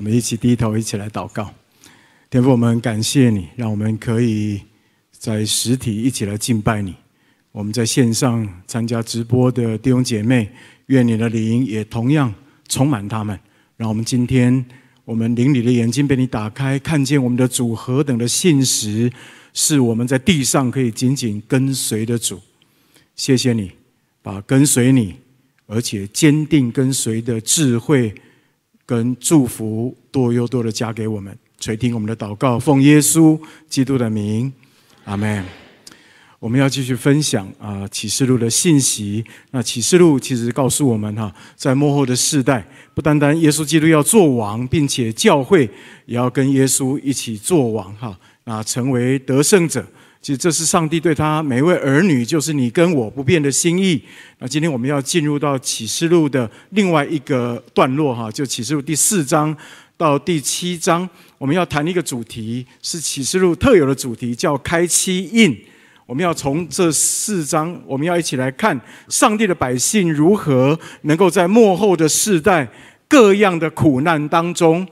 我们一起低头，一起来祷告。天父，我们感谢你，让我们可以在实体一起来敬拜你。我们在线上参加直播的弟兄姐妹，愿你的灵也同样充满他们。让我们今天，我们灵里的眼睛被你打开，看见我们的主何等的信实，是我们在地上可以紧紧跟随的主。谢谢你，把跟随你，而且坚定跟随的智慧跟祝福多又多的加给我们。垂听我们的祷告，奉耶稣基督的名，阿门。我们要继续分享啊启示录的信息。那启示录其实告诉我们哈，在幕后的世代，不单单耶稣基督要做王，并且教会也要跟耶稣一起做王哈，那成为得胜者。其实这是上帝对他每一位儿女，就是你跟我不变的心意。那今天我们要进入到启示录的另外一个段落哈，就启示录第四章到第七章。我们要谈一个主题，是启示录特有的主题，叫开七印。我们要从这四章，我们要一起来看上帝的百姓如何能够在幕后的世代各样的苦难当中，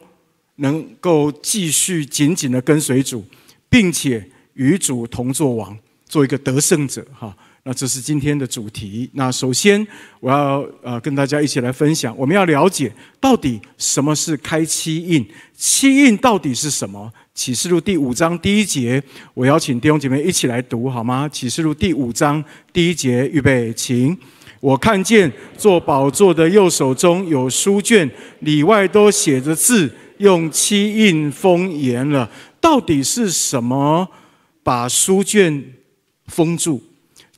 能够继续紧紧的跟随主，并且与主同作王，做一个得胜者。哈。那这是今天的主题。那首先，我要呃跟大家一起来分享，我们要了解到底什么是开七印，七印到底是什么？启示录第五章第一节，我邀请弟兄姐妹一起来读好吗？启示录第五章第一节，预备，请。我看见坐宝座的右手中有书卷，里外都写着字，用七印封严了。到底是什么把书卷封住？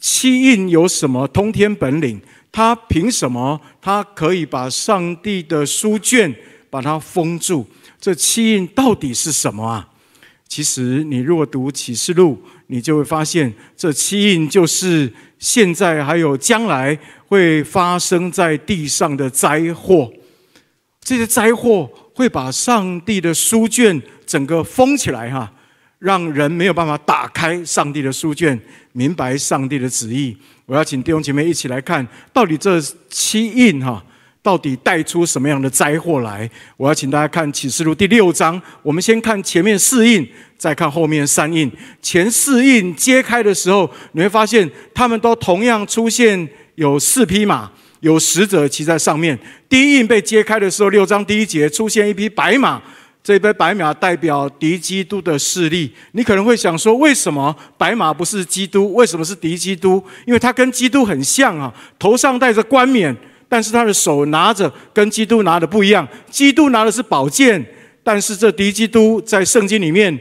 七印有什么通天本领？他凭什么？他可以把上帝的书卷把它封住？这七印到底是什么啊？其实，你如果读启示录，你就会发现，这七印就是现在还有将来会发生在地上的灾祸。这些灾祸会把上帝的书卷整个封起来，哈。让人没有办法打开上帝的书卷，明白上帝的旨意。我要请弟兄姐妹一起来看，到底这七印哈，到底带出什么样的灾祸来？我要请大家看启示录第六章，我们先看前面四印，再看后面三印。前四印揭开的时候，你会发现他们都同样出现有四匹马，有使者骑在上面。第一印被揭开的时候，六章第一节出现一匹白马。这杯白马代表敌基督的势力，你可能会想说，为什么白马不是基督？为什么是敌基督？因为他跟基督很像啊，头上戴着冠冕，但是他的手拿着跟基督拿的不一样。基督拿的是宝剑，但是这敌基督在圣经里面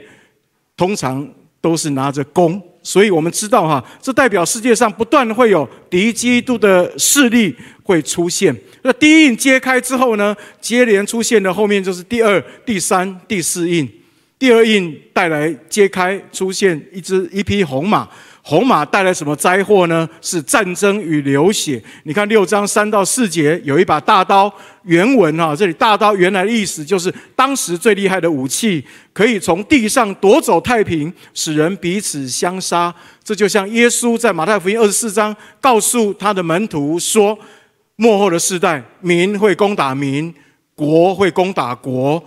通常都是拿着弓。所以我们知道哈，这代表世界上不断会有敌基督的势力会出现。那第一印揭开之后呢，接连出现的后面就是第二、第三、第四印。第二印带来揭开，出现一只一匹红马。红马带来什么灾祸呢？是战争与流血。你看六章三到四节，有一把大刀。原文哈，这里大刀原来的意思就是当时最厉害的武器，可以从地上夺走太平，使人彼此相杀。这就像耶稣在马太福音二十四章告诉他的门徒说：末后的世代，民会攻打民，国会攻打国，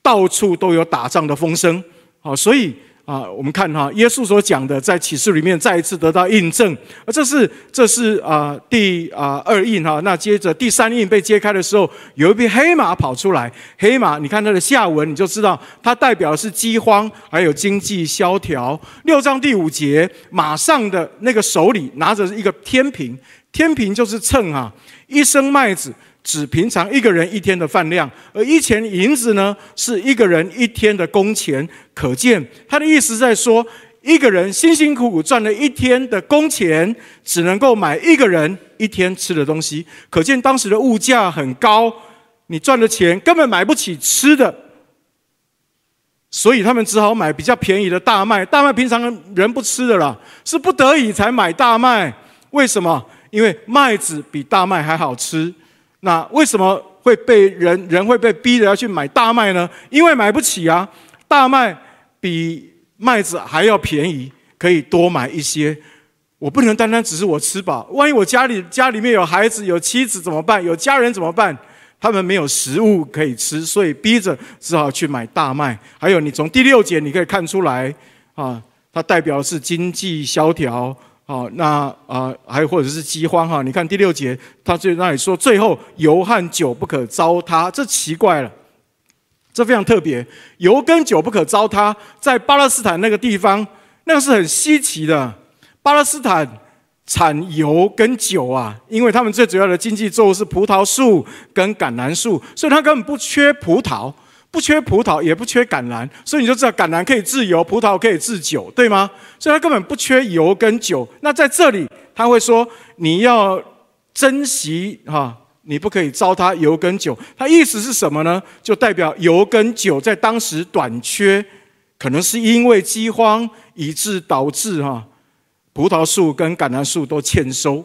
到处都有打仗的风声。好，所以。啊，我们看哈，耶稣所讲的，在启示里面再一次得到印证。而这是这是啊第啊二印哈，那接着第三印被揭开的时候，有一匹黑马跑出来。黑马，你看它的下文，你就知道它代表的是饥荒，还有经济萧条。六章第五节，马上的那个手里拿着一个天平，天平就是秤啊，一升麦子。指平常一个人一天的饭量，而一钱银子呢，是一个人一天的工钱。可见他的意思在说，一个人辛辛苦苦赚了一天的工钱，只能够买一个人一天吃的东西。可见当时的物价很高，你赚的钱根本买不起吃的，所以他们只好买比较便宜的大麦。大麦平常人不吃的啦，是不得已才买大麦。为什么？因为麦子比大麦还好吃。那为什么会被人人会被逼着要去买大麦呢？因为买不起啊！大麦比麦子还要便宜，可以多买一些。我不能单单只是我吃饱，万一我家里家里面有孩子、有妻子怎么办？有家人怎么办？他们没有食物可以吃，所以逼着只好去买大麦。还有，你从第六节你可以看出来啊，它代表是经济萧条好。那啊，还有或者是饥荒哈。你看第六节，他在那里说，最后油和酒不可糟蹋，这奇怪了，这非常特别，油跟酒不可糟蹋，在巴勒斯坦那个地方，那个是很稀奇的，巴勒斯坦。产油跟酒啊，因为他们最主要的经济作物是葡萄树跟橄榄树，所以他根本不缺葡萄，不缺葡萄，也不缺橄榄，所以你就知道橄榄可以制油，葡萄可以制酒，对吗？所以他根本不缺油跟酒。那在这里他会说，你要珍惜哈，你不可以糟蹋油跟酒。他意思是什么呢？就代表油跟酒在当时短缺，可能是因为饥荒以致导致哈。葡萄树跟橄榄树都欠收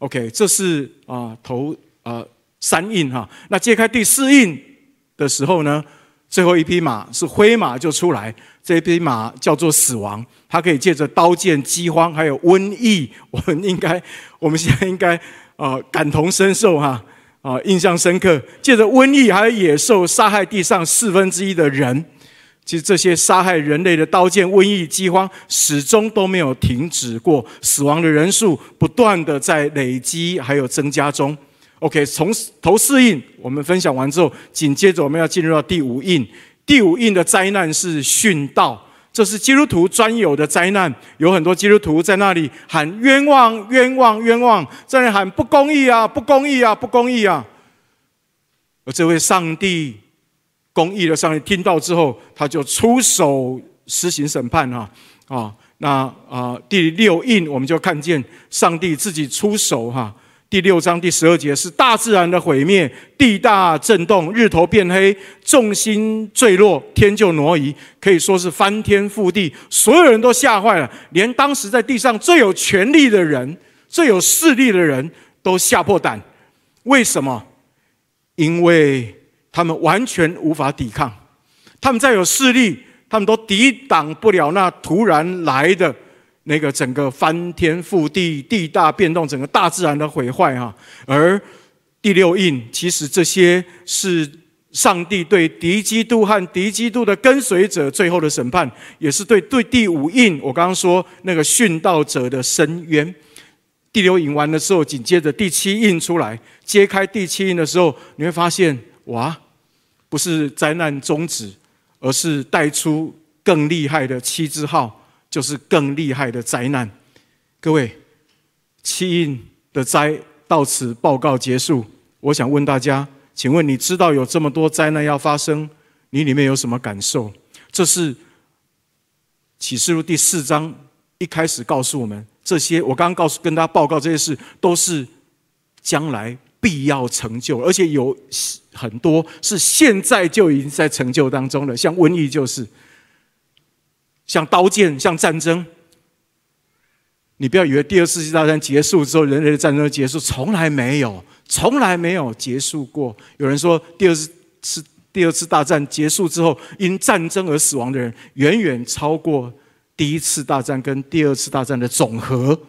，OK，这是啊头啊三印哈。那揭开第四印的时候呢，最后一匹马是灰马就出来，这一匹马叫做死亡，它可以借着刀剑、饥荒还有瘟疫，我们应该我们现在应该啊感同身受哈啊印象深刻，借着瘟疫还有野兽杀害地上四分之一的人。其实这些杀害人类的刀剑、瘟疫、饥荒，始终都没有停止过，死亡的人数不断的在累积，还有增加中。OK，从头四印我们分享完之后，紧接着我们要进入到第五印。第五印的灾难是殉道，这是基督徒专有的灾难。有很多基督徒在那里喊冤枉、冤枉、冤枉，在那喊不公义啊、不公义啊、不公义啊。而这位上帝。公义的上帝听到之后，他就出手施行审判哈啊，那啊第六印我们就看见上帝自己出手哈。第六章第十二节是大自然的毁灭，地大震动，日头变黑，众星坠落，天就挪移，可以说是翻天覆地，所有人都吓坏了，连当时在地上最有权力的人、最有势力的人都吓破胆。为什么？因为。他们完全无法抵抗，他们再有势力，他们都抵挡不了那突然来的那个整个翻天覆地、地大变动、整个大自然的毁坏哈。而第六印，其实这些是上帝对敌基督和敌基督的跟随者最后的审判，也是对对第五印，我刚刚说那个殉道者的伸冤。第六印完的时候，紧接着第七印出来，揭开第七印的时候，你会发现。哇，不是灾难终止，而是带出更厉害的七字号，就是更厉害的灾难。各位，七印的灾到此报告结束。我想问大家，请问你知道有这么多灾难要发生，你里面有什么感受？这是启示录第四章一开始告诉我们，这些我刚刚告诉跟大家报告这些事，都是将来。必要成就，而且有很多是现在就已经在成就当中了。像瘟疫就是，像刀剑，像战争。你不要以为第二次世界大战结束之后，人类的战争结束，从来没有，从来没有结束过。有人说，第二次第二次大战结束之后，因战争而死亡的人，远远超过第一次大战跟第二次大战的总和。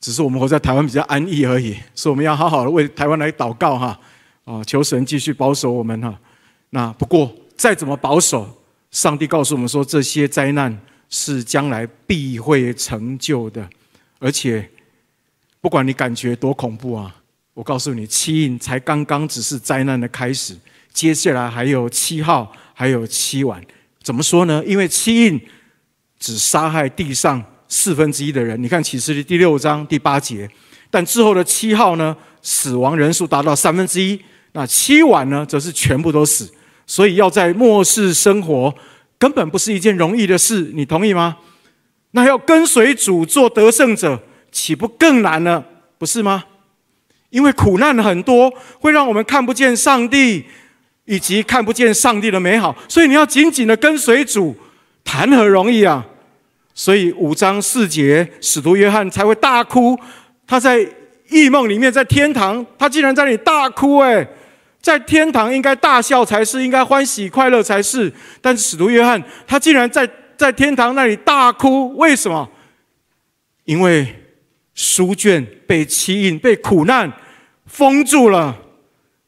只是我们活在台湾比较安逸而已，所以我们要好好的为台湾来祷告哈，啊，求神继续保守我们哈。那不过再怎么保守，上帝告诉我们说，这些灾难是将来必会成就的，而且不管你感觉多恐怖啊，我告诉你，七印才刚刚只是灾难的开始，接下来还有七号，还有七晚。怎么说呢？因为七印只杀害地上。四分之一的人，你看启示录第六章第八节，但之后的七号呢，死亡人数达到三分之一，那七晚呢，则是全部都死。所以要在末世生活，根本不是一件容易的事，你同意吗？那要跟随主做得胜者，岂不更难呢？不是吗？因为苦难很多，会让我们看不见上帝，以及看不见上帝的美好，所以你要紧紧的跟随主，谈何容易啊！所以五章四节，使徒约翰才会大哭。他在异梦里面，在天堂，他竟然在那里大哭。哎，在天堂应该大笑才是，应该欢喜快乐才是。但是使徒约翰，他竟然在在天堂那里大哭，为什么？因为书卷被七印、被苦难封住了，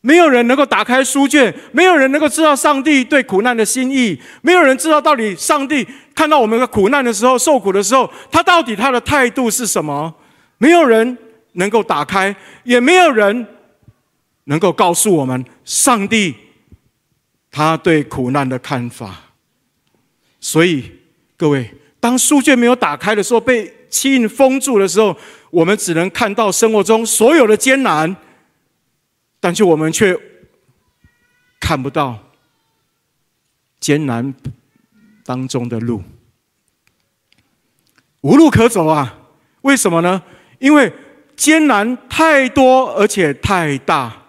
没有人能够打开书卷，没有人能够知道上帝对苦难的心意，没有人知道到底上帝看到我们的苦难的时候、受苦的时候，他到底他的态度是什么？没有人能够打开，也没有人能够告诉我们上帝他对苦难的看法。所以，各位，当书卷没有打开的时候，被气印封住的时候，我们只能看到生活中所有的艰难，但是我们却看不到艰难当中的路，无路可走啊！为什么呢？因为艰难太多，而且太大，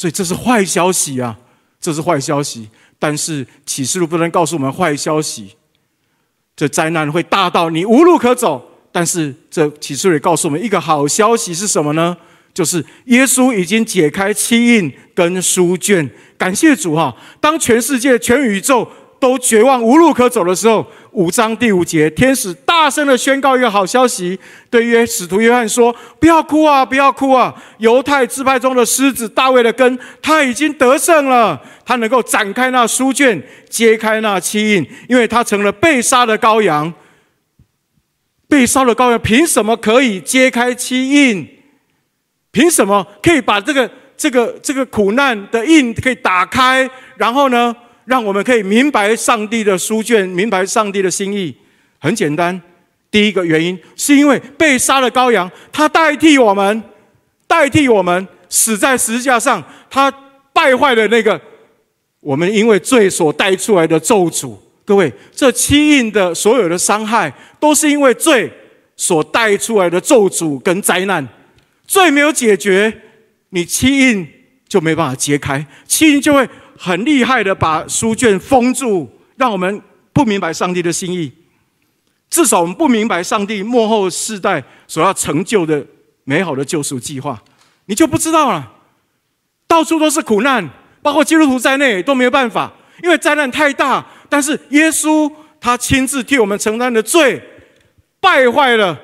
所以这是坏消息啊！这是坏消息。但是启示录不能告诉我们坏消息，这灾难会大到你无路可走。但是这启示录也告诉我们一个好消息是什么呢？就是耶稣已经解开七印跟书卷。感谢主哈！当全世界、全宇宙都绝望无路可走的时候，五章第五节，天使大声的宣告一个好消息，对约使徒约翰说：“不要哭啊，不要哭啊！犹太支派中的狮子大卫的根，他已经得胜了。他能够展开那书卷，揭开那漆印，因为他成了被杀的羔羊。被杀的羔羊凭什么可以揭开漆印？凭什么可以把这个这个这个苦难的印可以打开？然后呢？”让我们可以明白上帝的书卷，明白上帝的心意。很简单，第一个原因是因为被杀的羔羊，他代替我们，代替我们死在十字架上，他败坏了那个我们因为罪所带出来的咒诅。各位，这七印的所有的伤害，都是因为罪所带出来的咒诅跟灾难。罪没有解决，你七印就没办法揭开，七印就会。很厉害的把书卷封住，让我们不明白上帝的心意。至少我们不明白上帝幕后世代所要成就的美好的救赎计划，你就不知道了。到处都是苦难，包括基督徒在内都没有办法，因为灾难太大。但是耶稣他亲自替我们承担的罪，败坏了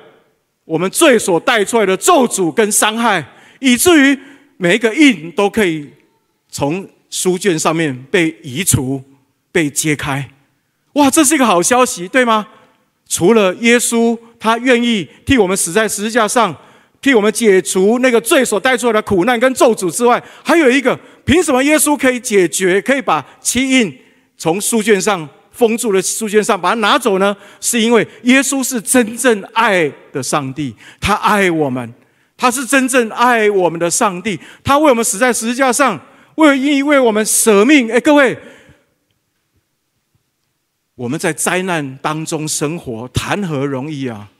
我们罪所带出来的咒诅跟伤害，以至于每一个印都可以从。书卷上面被移除、被揭开，哇，这是一个好消息，对吗？除了耶稣他愿意替我们死在十字架上，替我们解除那个罪所带出来的苦难跟咒诅之外，还有一个，凭什么耶稣可以解决、可以把漆印从书卷上封住的书卷上把它拿走呢？是因为耶稣是真正爱的上帝，他爱我们，他是真正爱我们的上帝，他为我们死在十字架上。为义为我们舍命，哎，各位，我们在灾难当中生活，谈何容易啊！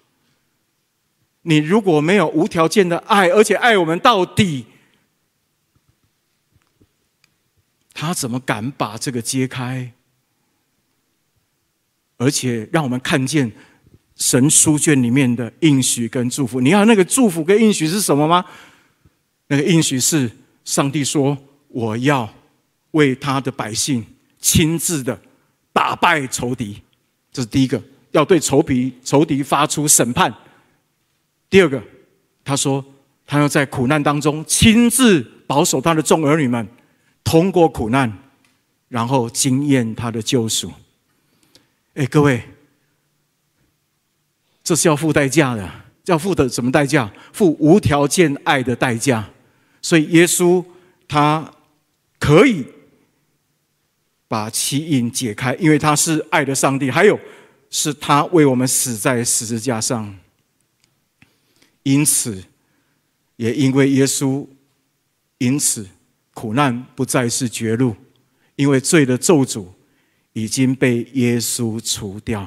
你如果没有无条件的爱，而且爱我们到底，他怎么敢把这个揭开？而且让我们看见神书卷里面的应许跟祝福。你要那个祝福跟应许是什么吗？那个应许是上帝说。我要为他的百姓亲自的打败仇敌，这是第一个，要对仇敌仇敌发出审判。第二个，他说他要在苦难当中亲自保守他的众儿女们，通过苦难，然后经验他的救赎。哎，各位，这是要付代价的，要付的什么代价？付无条件爱的代价。所以耶稣他。可以把漆印解开，因为他是爱的上帝。还有，是他为我们死在十字架上。因此，也因为耶稣，因此苦难不再是绝路，因为罪的咒诅已经被耶稣除掉。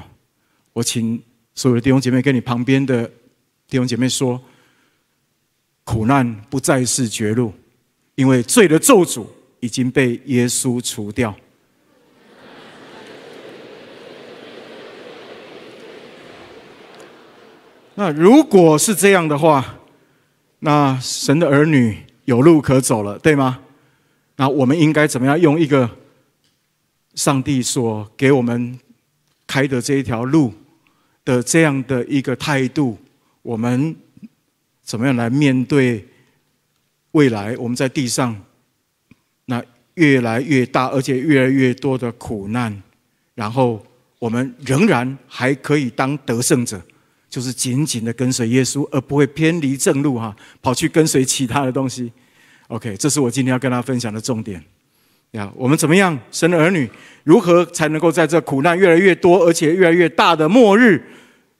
我请所有的弟兄姐妹跟你旁边的弟兄姐妹说：苦难不再是绝路，因为罪的咒诅。已经被耶稣除掉。那如果是这样的话，那神的儿女有路可走了，对吗？那我们应该怎么样用一个上帝所给我们开的这一条路的这样的一个态度，我们怎么样来面对未来我们在地上越来越大，而且越来越多的苦难，然后我们仍然还可以当得胜者，就是紧紧的跟随耶稣，而不会偏离正路哈，跑去跟随其他的东西。OK，这是我今天要跟大家分享的重点。呀，我们怎么样？神的儿女如何才能够在这苦难越来越多，而且越来越大的末日，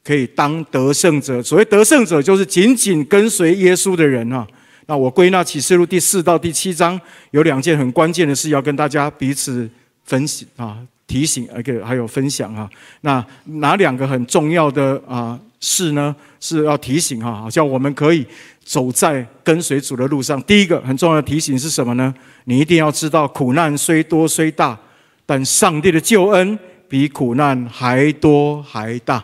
可以当得胜者？所谓得胜者，就是紧紧跟随耶稣的人啊。那我归纳启示录第四到第七章有两件很关键的事，要跟大家彼此分析啊，提醒，而且还有分享啊。那哪两个很重要的啊事呢？是要提醒哈，好像我们可以走在跟随主的路上。第一个很重要的提醒是什么呢？你一定要知道，苦难虽多虽大，但上帝的救恩比苦难还多还大。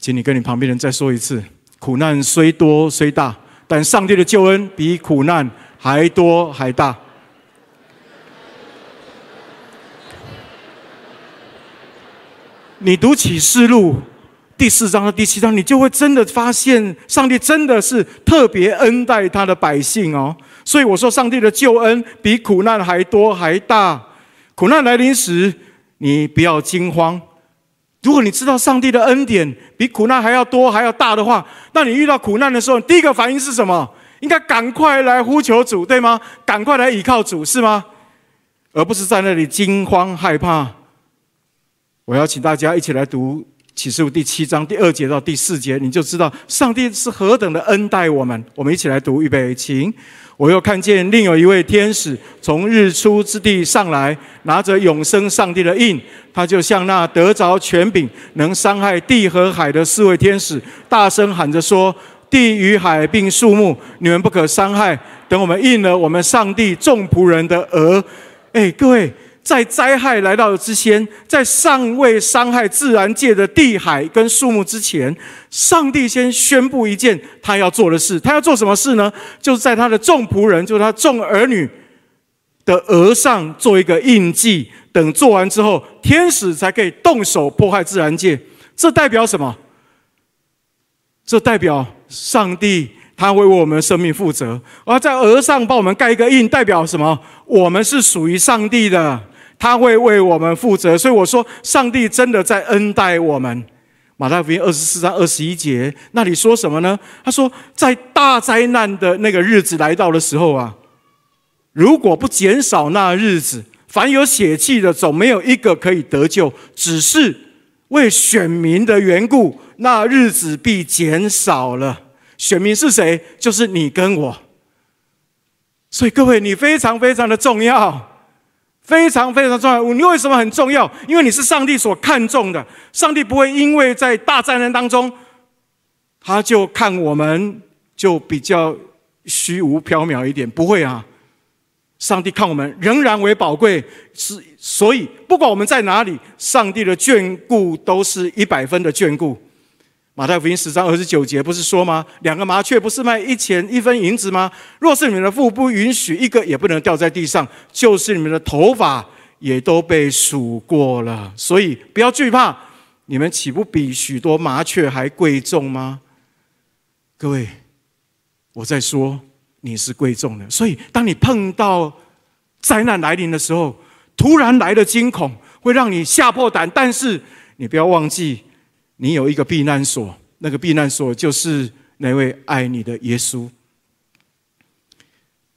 请你跟你旁边人再说一次。苦难虽多虽大，但上帝的救恩比苦难还多还大。你读启示录第四章和第七章，你就会真的发现，上帝真的是特别恩待他的百姓哦。所以我说，上帝的救恩比苦难还多还大。苦难来临时，你不要惊慌。如果你知道上帝的恩典比苦难还要多还要大的话，那你遇到苦难的时候，第一个反应是什么？应该赶快来呼求主，对吗？赶快来倚靠主，是吗？而不是在那里惊慌害怕。我要请大家一起来读启示录第七章第二节到第四节，你就知道上帝是何等的恩待我们。我们一起来读，预备，请。我又看见另有一位天使从日出之地上来，拿着永生上帝的印。他就像那得着权柄能伤害地和海的四位天使，大声喊着说：“地与海并树木，你们不可伤害。等我们印了我们上帝众仆人的额。”哎，各位。在灾害来到之前，在尚未伤害自然界的地海跟树木之前，上帝先宣布一件他要做的事。他要做什么事呢？就是在他的众仆人，就是他众儿女的额上做一个印记。等做完之后，天使才可以动手破坏自然界。这代表什么？这代表上帝他会为我们的生命负责。而在额上帮我们盖一个印，代表什么？我们是属于上帝的。他会为我们负责，所以我说，上帝真的在恩待我们。马太福音二十四章二十一节那里说什么呢？他说，在大灾难的那个日子来到的时候啊，如果不减少那日子，凡有血气的，总没有一个可以得救。只是为选民的缘故，那日子必减少了。选民是谁？就是你跟我。所以各位，你非常非常的重要。非常非常重要。你为什么很重要？因为你是上帝所看重的。上帝不会因为在大灾难当中，他就看我们就比较虚无缥缈一点。不会啊，上帝看我们仍然为宝贵。是，所以不管我们在哪里，上帝的眷顾都是一百分的眷顾。马太福音十章二十九节不是说吗？两个麻雀不是卖一钱一分银子吗？若是你们的父不允许，一个也不能掉在地上，就是你们的头发也都被数过了。所以不要惧怕，你们岂不比许多麻雀还贵重吗？各位，我在说你是贵重的。所以当你碰到灾难来临的时候，突然来的惊恐会让你吓破胆，但是你不要忘记。你有一个避难所，那个避难所就是那位爱你的耶稣。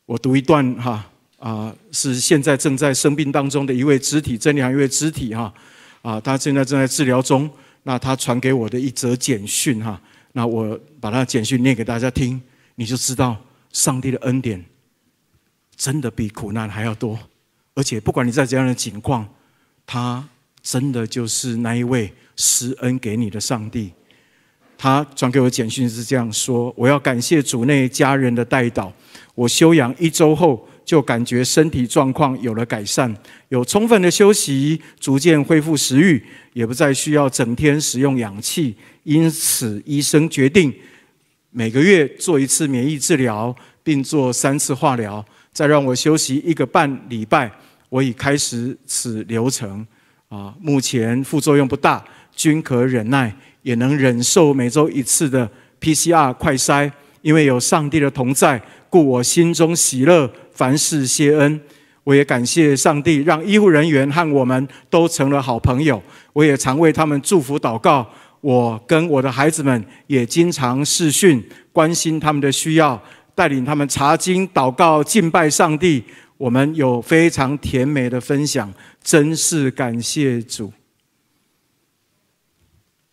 我读一段哈啊，是现在正在生病当中的一位肢体，真理还一位肢体哈啊，他现在正在治疗中。那他传给我的一则简讯哈，那我把他简讯念给大家听，你就知道上帝的恩典真的比苦难还要多，而且不管你在怎样的境况，他真的就是那一位。施恩给你的上帝，他转给我简讯是这样说：我要感谢主内家人的代祷。我休养一周后，就感觉身体状况有了改善，有充分的休息，逐渐恢复食欲，也不再需要整天使用氧气。因此，医生决定每个月做一次免疫治疗，并做三次化疗，再让我休息一个半礼拜。我已开始此流程啊，目前副作用不大。均可忍耐，也能忍受每周一次的 PCR 快筛，因为有上帝的同在，故我心中喜乐，凡事谢恩。我也感谢上帝，让医护人员和我们都成了好朋友。我也常为他们祝福祷告。我跟我的孩子们也经常视讯，关心他们的需要，带领他们查经、祷告、敬拜上帝。我们有非常甜美的分享，真是感谢主。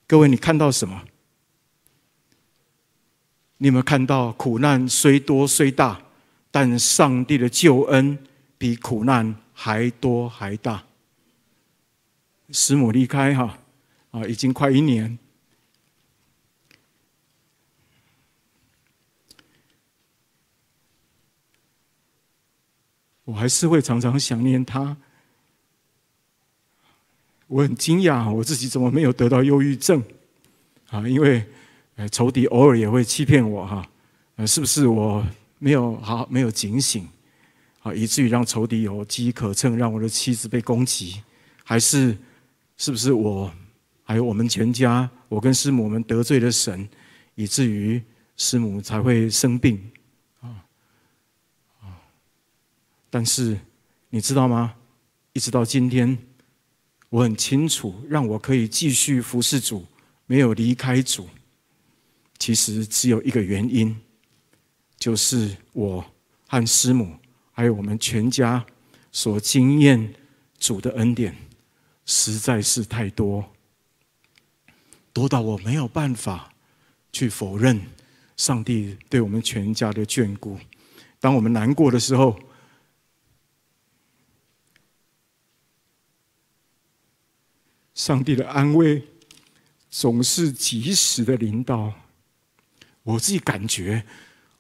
各位，你看到什么？你有没有看到苦难虽多虽大，但上帝的救恩比苦难还多还大？师母离开哈啊，已经快一年。我还是会常常想念他。我很惊讶，我自己怎么没有得到忧郁症？啊，因为，仇敌偶尔也会欺骗我哈。呃，是不是我没有好没有警醒，啊，以至于让仇敌有机可乘，让我的妻子被攻击？还是是不是我还有我们全家，我跟师母们得罪了神，以至于师母才会生病啊啊？但是你知道吗？一直到今天，我很清楚，让我可以继续服侍主，没有离开主。其实只有一个原因，就是我和师母，还有我们全家所经验主的恩典，实在是太多，多到我没有办法去否认上帝对我们全家的眷顾。当我们难过的时候，上帝的安慰总是及时的临到。我自己感觉，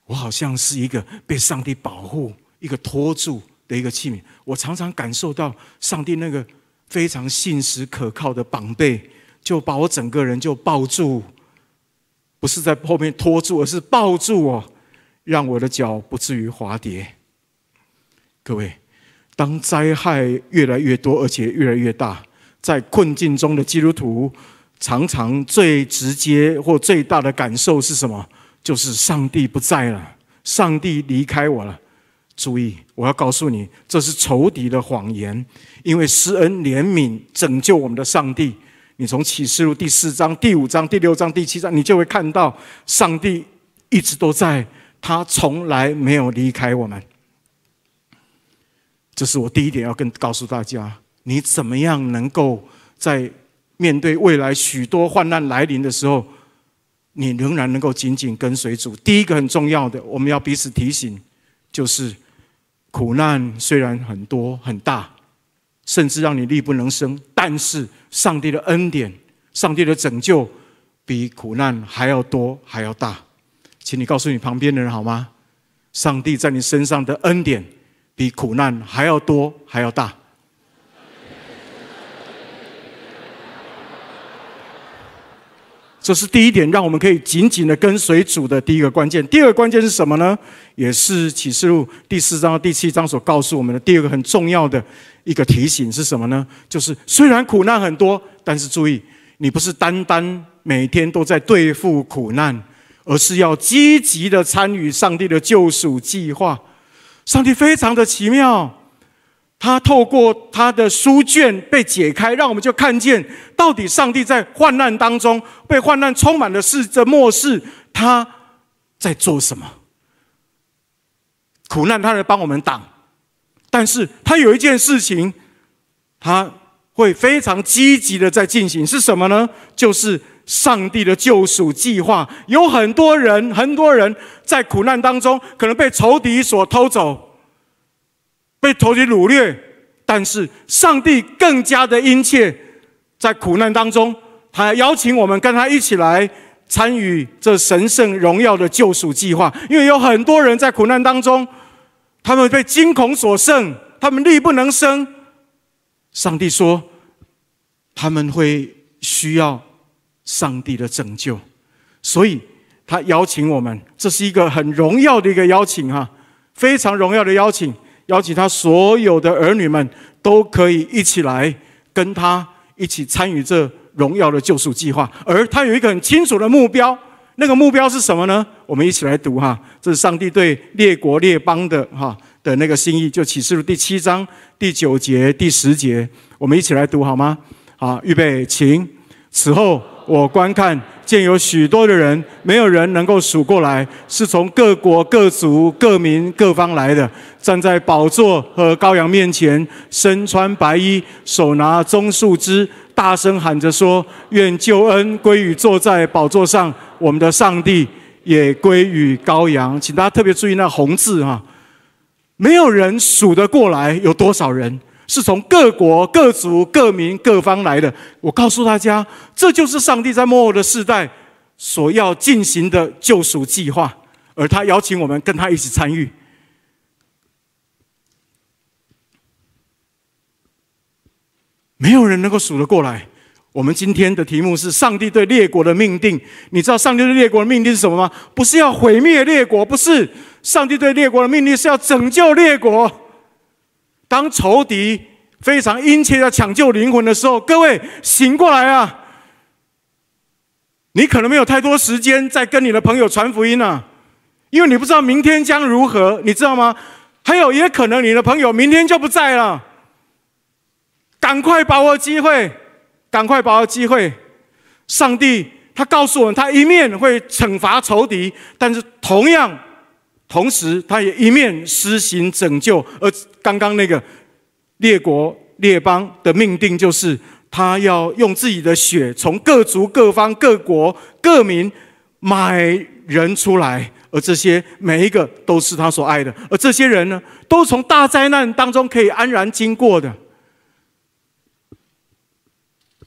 我好像是一个被上帝保护、一个托住的一个器皿。我常常感受到上帝那个非常信实可靠的膀臂，就把我整个人就抱住，不是在后面拖住，而是抱住我，让我的脚不至于滑跌。各位，当灾害越来越多，而且越来越大。在困境中的基督徒，常常最直接或最大的感受是什么？就是上帝不在了，上帝离开我了。注意，我要告诉你，这是仇敌的谎言。因为施恩怜悯拯救我们的上帝，你从启示录第四章、第五章、第六章、第七章，你就会看到上帝一直都在，他从来没有离开我们。这是我第一点要跟告诉大家。你怎么样能够在面对未来许多患难来临的时候，你仍然能够紧紧跟随主？第一个很重要的，我们要彼此提醒，就是苦难虽然很多很大，甚至让你力不能生，但是上帝的恩典、上帝的拯救比苦难还要多还要大。请你告诉你旁边的人好吗？上帝在你身上的恩典比苦难还要多还要大。这是第一点，让我们可以紧紧的跟随主的第一个关键。第二个关键是什么呢？也是启示录第四章、第七章所告诉我们的第二个很重要的一个提醒是什么呢？就是虽然苦难很多，但是注意，你不是单单每天都在对付苦难，而是要积极的参与上帝的救赎计划。上帝非常的奇妙。他透过他的书卷被解开，让我们就看见到底上帝在患难当中，被患难充满的是这末世，他在做什么？苦难他来帮我们挡，但是他有一件事情，他会非常积极的在进行，是什么呢？就是上帝的救赎计划。有很多人，很多人在苦难当中，可能被仇敌所偷走。被仇敌掳掠，但是上帝更加的殷切，在苦难当中，他邀请我们跟他一起来参与这神圣荣耀的救赎计划。因为有很多人在苦难当中，他们被惊恐所胜，他们力不能生。上帝说，他们会需要上帝的拯救，所以他邀请我们，这是一个很荣耀的一个邀请哈，非常荣耀的邀请。邀请他所有的儿女们都可以一起来跟他一起参与这荣耀的救赎计划，而他有一个很清楚的目标，那个目标是什么呢？我们一起来读哈，这是上帝对列国列邦的哈的那个心意，就启示录第七章第九节、第十节，我们一起来读好吗？好，预备，请。此后，我观看，见有许多的人，没有人能够数过来，是从各国、各族、各民、各方来的，站在宝座和羔羊面前，身穿白衣，手拿棕树枝，大声喊着说：“愿救恩归于坐在宝座上我们的上帝，也归于羔羊。”请大家特别注意那红字哈，没有人数得过来有多少人。是从各国、各族、各民、各方来的。我告诉大家，这就是上帝在末后的世代所要进行的救赎计划，而他邀请我们跟他一起参与。没有人能够数得过来。我们今天的题目是上帝对列国的命定。你知道上帝对列国的命定是什么吗？不是要毁灭列国，不是。上帝对列国的命令是要拯救列国。当仇敌非常殷切的抢救灵魂的时候，各位醒过来啊！你可能没有太多时间再跟你的朋友传福音啊，因为你不知道明天将如何，你知道吗？还有，也可能你的朋友明天就不在了。赶快把握机会，赶快把握机会！上帝他告诉我们，他一面会惩罚仇敌，但是同样。同时，他也一面施行拯救，而刚刚那个列国列邦的命定，就是他要用自己的血，从各族、各方、各国、各民买人出来，而这些每一个都是他所爱的，而这些人呢，都从大灾难当中可以安然经过的。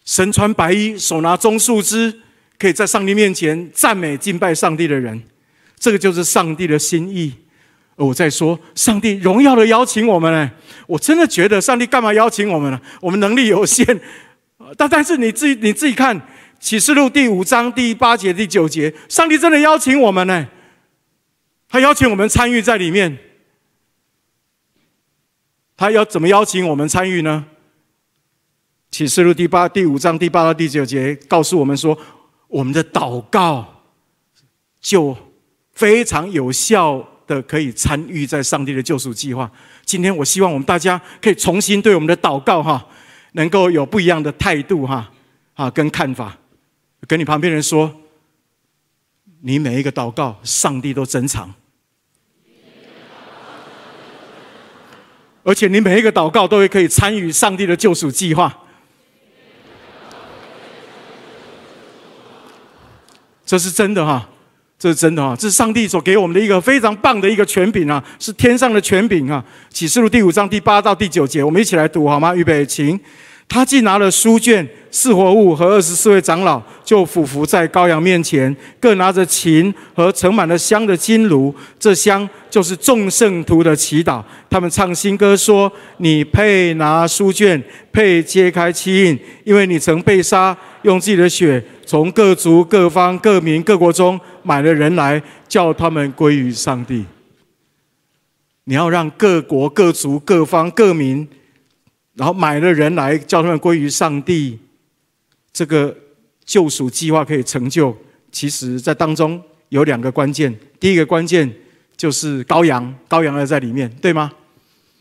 身穿白衣，手拿棕树枝，可以在上帝面前赞美敬拜上帝的人。这个就是上帝的心意，而我在说，上帝荣耀的邀请我们呢。我真的觉得上帝干嘛邀请我们呢？我们能力有限，但但是你自己你自己看启示录第五章第八节第九节，上帝真的邀请我们呢。他邀请我们参与在里面，他要怎么邀请我们参与呢？启示录第八第五章第八到第九节告诉我们说，我们的祷告就。非常有效的可以参与在上帝的救赎计划。今天我希望我们大家可以重新对我们的祷告哈，能够有不一样的态度哈，啊跟看法。跟你旁边人说，你每一个祷告，上帝都珍藏，而且你每一个祷告都会可以参与上帝的救赎计划。这是真的哈。这是真的啊！这是上帝所给我们的一个非常棒的一个权柄啊，是天上的权柄啊！启示录第五章第八到第九节，我们一起来读好吗？预备，请。他既拿了书卷，四活物和二十四位长老就俯伏在羔羊面前，各拿着琴和盛满了香的金炉，这香就是众圣徒的祈祷。他们唱新歌说：“你配拿书卷，配揭开七印，因为你曾被杀，用自己的血从各族、各方、各民、各国中。”买了人来，叫他们归于上帝。你要让各国、各族、各方、各民，然后买了人来，叫他们归于上帝。这个救赎计划可以成就，其实在当中有两个关键。第一个关键就是羔羊，羔羊要在里面，对吗？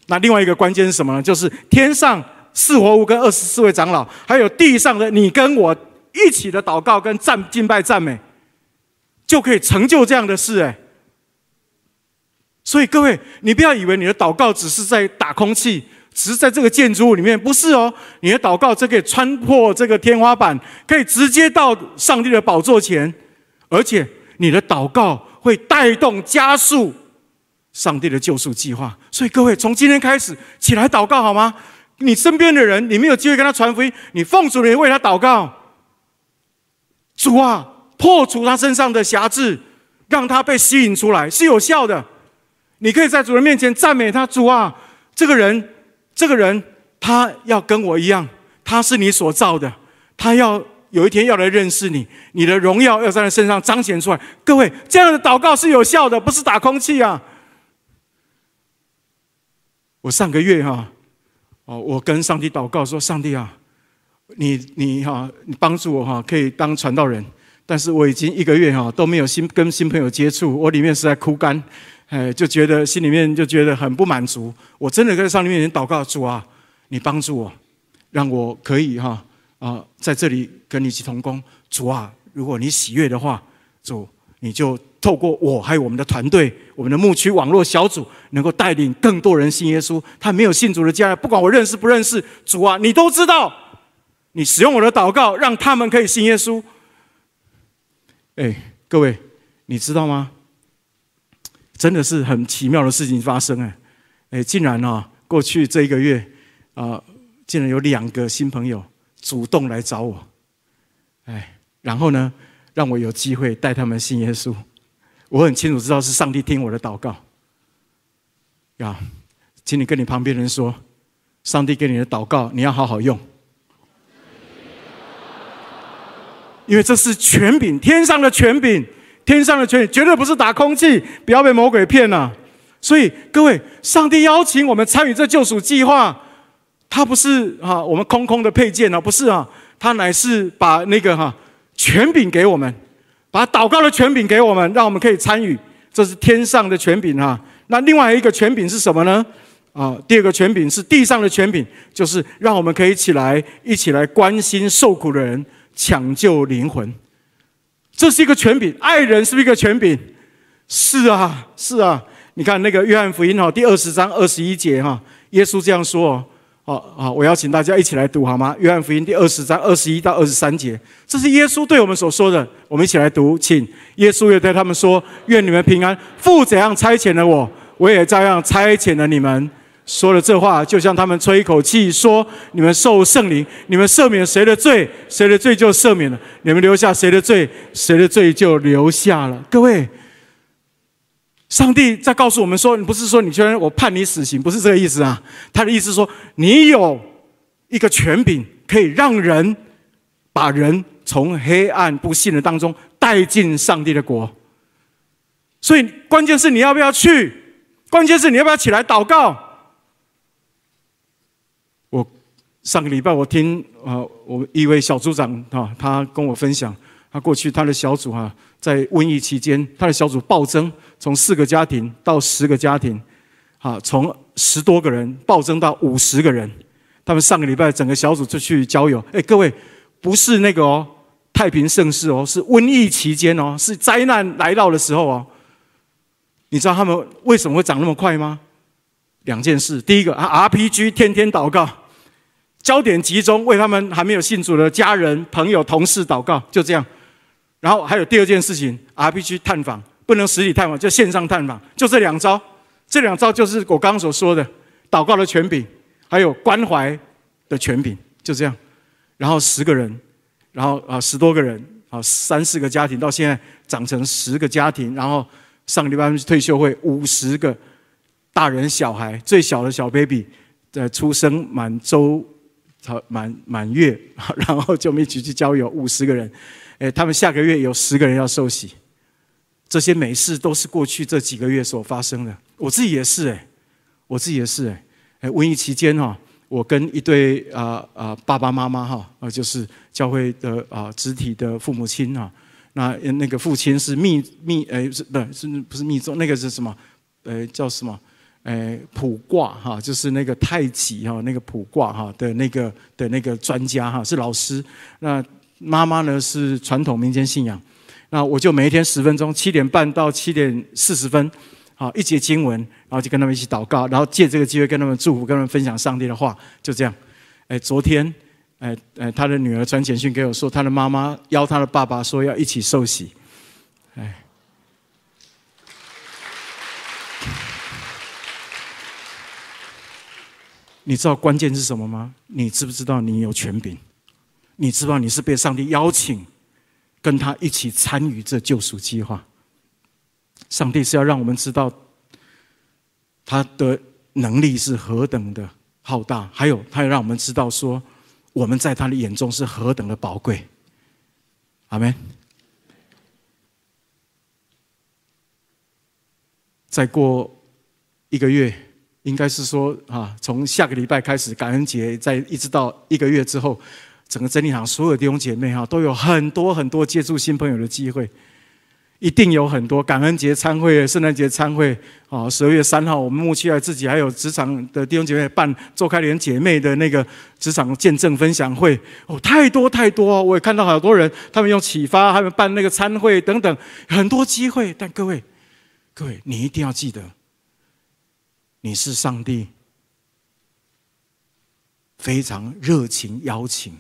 那另外一个关键是什么呢？就是天上四活物跟二十四位长老，还有地上的你跟我一起的祷告跟赞敬拜赞美。就可以成就这样的事哎，所以各位，你不要以为你的祷告只是在打空气，只是在这个建筑物里面，不是哦。你的祷告这可以穿破这个天花板，可以直接到上帝的宝座前，而且你的祷告会带动加速上帝的救赎计划。所以各位，从今天开始起来祷告好吗？你身边的人，你没有机会跟他传福音，你奉主名为他祷告，主啊。破除他身上的辖制，让他被吸引出来是有效的。你可以在主人面前赞美他，主啊，这个人，这个人，他要跟我一样，他是你所造的，他要有一天要来认识你，你的荣耀要在他身上彰显出来。各位，这样的祷告是有效的，不是打空气啊。我上个月哈，哦，我跟上帝祷告说：“上帝啊，你你哈，你帮助我哈，可以当传道人。”但是我已经一个月哈都没有新跟新朋友接触，我里面是在枯干，哎，就觉得心里面就觉得很不满足。我真的在上帝面前祷告，主啊，你帮助我，让我可以哈啊在这里跟你一起同工。主啊，如果你喜悦的话，主你就透过我还有我们的团队，我们的牧区网络小组，能够带领更多人信耶稣。他没有信主的家人，不管我认识不认识，主啊，你都知道。你使用我的祷告，让他们可以信耶稣。哎，各位，你知道吗？真的是很奇妙的事情发生哎！哎，竟然啊，过去这一个月啊，竟然有两个新朋友主动来找我。哎，然后呢，让我有机会带他们信耶稣。我很清楚知道是上帝听我的祷告。呀，请你跟你旁边人说，上帝给你的祷告，你要好好用。因为这是权柄，天上的权柄，天上的权柄绝对不是打空气，不要被魔鬼骗了。所以各位，上帝邀请我们参与这救赎计划，他不是啊，我们空空的配件啊，不是啊，他乃是把那个哈权柄给我们，把祷告的权柄给我们，让我们可以参与。这是天上的权柄哈。那另外一个权柄是什么呢？啊，第二个权柄是地上的权柄，就是让我们可以起来，一起来关心受苦的人。抢救灵魂，这是一个权柄。爱人是不是一个权柄？是啊，是啊。你看那个约翰福音哈，第二十章二十一节哈，耶稣这样说。好好，我邀请大家一起来读好吗？约翰福音第二十章二十一到二十三节，这是耶稣对我们所说的。我们一起来读，请。耶稣又对他们说：“愿你们平安。父怎样差遣了我，我也照样差遣了你们。”说了这话，就像他们吹一口气，说：“你们受圣灵，你们赦免谁的罪，谁的罪就赦免了；你们留下谁的罪，谁的罪就留下了。”各位，上帝在告诉我们说：“你不是说你居然我判你死刑，不是这个意思啊。他的意思说，你有一个权柄，可以让人把人从黑暗不信的当中带进上帝的国。所以，关键是你要不要去，关键是你要不要起来祷告。”上个礼拜我听啊，我一位小组长啊，他跟我分享，他过去他的小组啊，在瘟疫期间，他的小组暴增，从四个家庭到十个家庭，啊，从十多个人暴增到五十个人。他们上个礼拜整个小组就去郊游。哎，各位，不是那个哦，太平盛世哦，是瘟疫期间哦，是灾难来到的时候哦。你知道他们为什么会长那么快吗？两件事，第一个啊，RPG 天天祷告。焦点集中，为他们还没有信主的家人、朋友、同事祷告，就这样。然后还有第二件事情，RPG 探访不能实体探访，就线上探访，就这两招。这两招就是我刚刚所说的祷告的权柄，还有关怀的权柄，就这样。然后十个人，然后啊十多个人，啊三四个家庭，到现在长成十个家庭。然后上个礼拜退休会，五十个大人小孩，最小的小 baby 在出生满周。超满满月，然后就我们一起去郊游，五十个人，诶，他们下个月有十个人要受洗，这些美事都是过去这几个月所发生的。我自己也是，诶，我自己也是，诶，诶，瘟疫期间哈，我跟一对啊啊爸爸妈妈哈，啊就是教会的啊肢体的父母亲哈，那那个父亲是密密诶是不是不是密宗，那个是什么？呃叫什么？诶，卜卦哈，就是那个太极哈，那个卜卦哈的那个的那个专家哈，是老师。那妈妈呢是传统民间信仰。那我就每一天十分钟，七点半到七点四十分，好一节经文，然后就跟他们一起祷告，然后借这个机会跟他们祝福，跟他们分享上帝的话，就这样。诶，昨天，诶诶，他的女儿传简讯给我说，他的妈妈邀他的爸爸说要一起受洗，诶。你知道关键是什么吗？你知不知道你有权柄？你知道你是被上帝邀请跟他一起参与这救赎计划？上帝是要让我们知道他的能力是何等的浩大，还有他要让我们知道说我们在他的眼中是何等的宝贵。阿门。再过一个月。应该是说啊，从下个礼拜开始，感恩节，在一直到一个月之后，整个真理堂所有弟兄姐妹哈，都有很多很多接触新朋友的机会。一定有很多感恩节餐会、圣诞节餐会啊！十二月三号，我们牧区自己还有职场的弟兄姐妹办周开莲姐妹的那个职场见证分享会哦，太多太多！我也看到好多人，他们用启发，他们办那个餐会等等，很多机会。但各位，各位，你一定要记得，你是上帝非常热情邀请、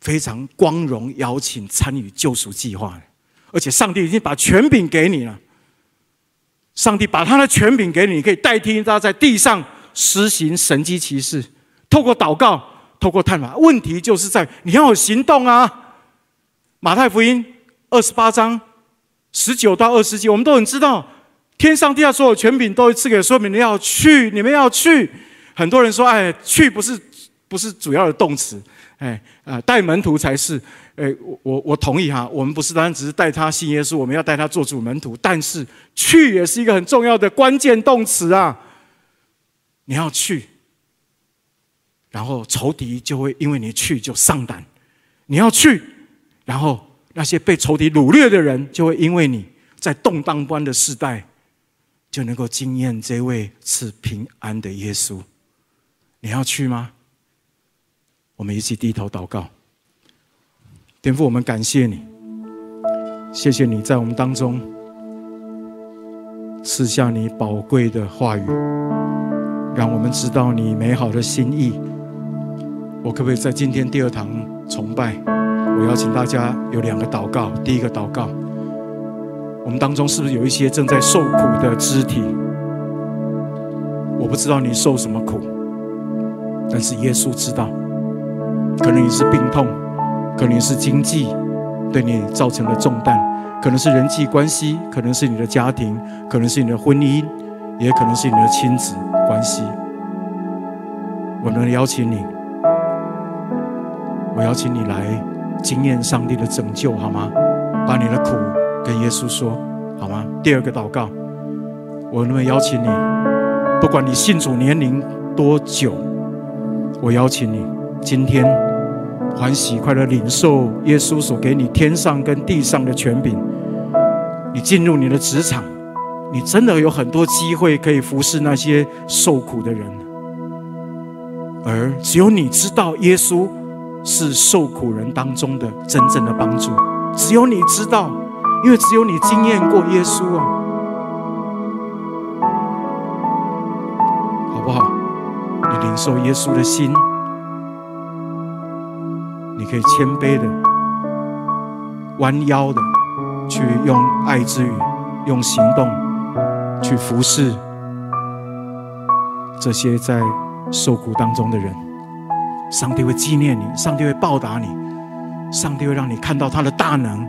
非常光荣邀请参与救赎计划。而且上帝已经把权柄给你了，上帝把他的权柄给你，你可以代替他在地上施行神迹奇事，透过祷告，透过探访。问题就是在你要有行动啊！马太福音二十八章十九到二十节，我们都很知道，天上地下所有权柄都赐给说明你要去，你们要去。很多人说，哎，去不是不是主要的动词。哎，啊，带门徒才是。哎，我我我同意哈，我们不是单只是带他信耶稣，我们要带他做主门徒。但是去也是一个很重要的关键动词啊！你要去，然后仇敌就会因为你去就丧胆。你要去，然后那些被仇敌掳掠的人就会因为你在动荡般的世代，就能够经验这位赐平安的耶稣。你要去吗？我们一起低头祷告，天父，我们感谢你，谢谢你在我们当中赐下你宝贵的话语，让我们知道你美好的心意。我可不可以在今天第二堂崇拜，我邀请大家有两个祷告。第一个祷告，我们当中是不是有一些正在受苦的肢体？我不知道你受什么苦，但是耶稣知道。可能你是病痛，可能是经济对你造成的重担，可能是人际关系，可能是你的家庭，可能是你的婚姻，也可能是你的亲子关系。我能邀请你，我邀请你来经验上帝的拯救，好吗？把你的苦跟耶稣说，好吗？第二个祷告，我能不能邀请你，不管你信主年龄多久，我邀请你今天。欢喜快乐领受耶稣所给你天上跟地上的权柄，你进入你的职场，你真的有很多机会可以服侍那些受苦的人，而只有你知道耶稣是受苦人当中的真正的帮助，只有你知道，因为只有你经验过耶稣啊，好不好？你领受耶稣的心。你可以谦卑的、弯腰的，去用爱之语、用行动去服侍这些在受苦当中的人。上帝会纪念你，上帝会报答你，上帝会让你看到他的大能，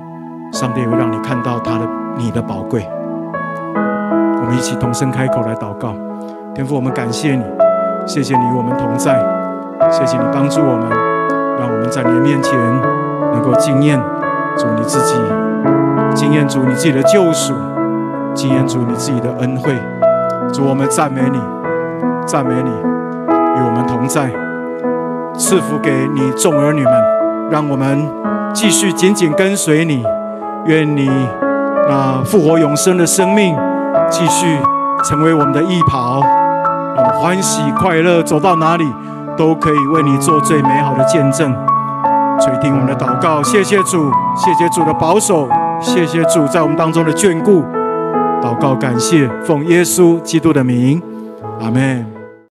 上帝会让你看到他的你的宝贵。我们一起同声开口来祷告，天父，我们感谢你，谢谢你与我们同在，谢谢你帮助我们。让我们在你的面前能够经验主你自己，经验主你自己的救赎，经验主你自己的恩惠。主，我们赞美你，赞美你，与我们同在，赐福给你众儿女们，让我们继续紧紧跟随你。愿你那复活永生的生命继续成为我们的义袍，我们欢喜快乐走到哪里。都可以为你做最美好的见证，垂听我们的祷告。谢谢主，谢谢主的保守，谢谢主在我们当中的眷顾。祷告感谢，奉耶稣基督的名，阿门。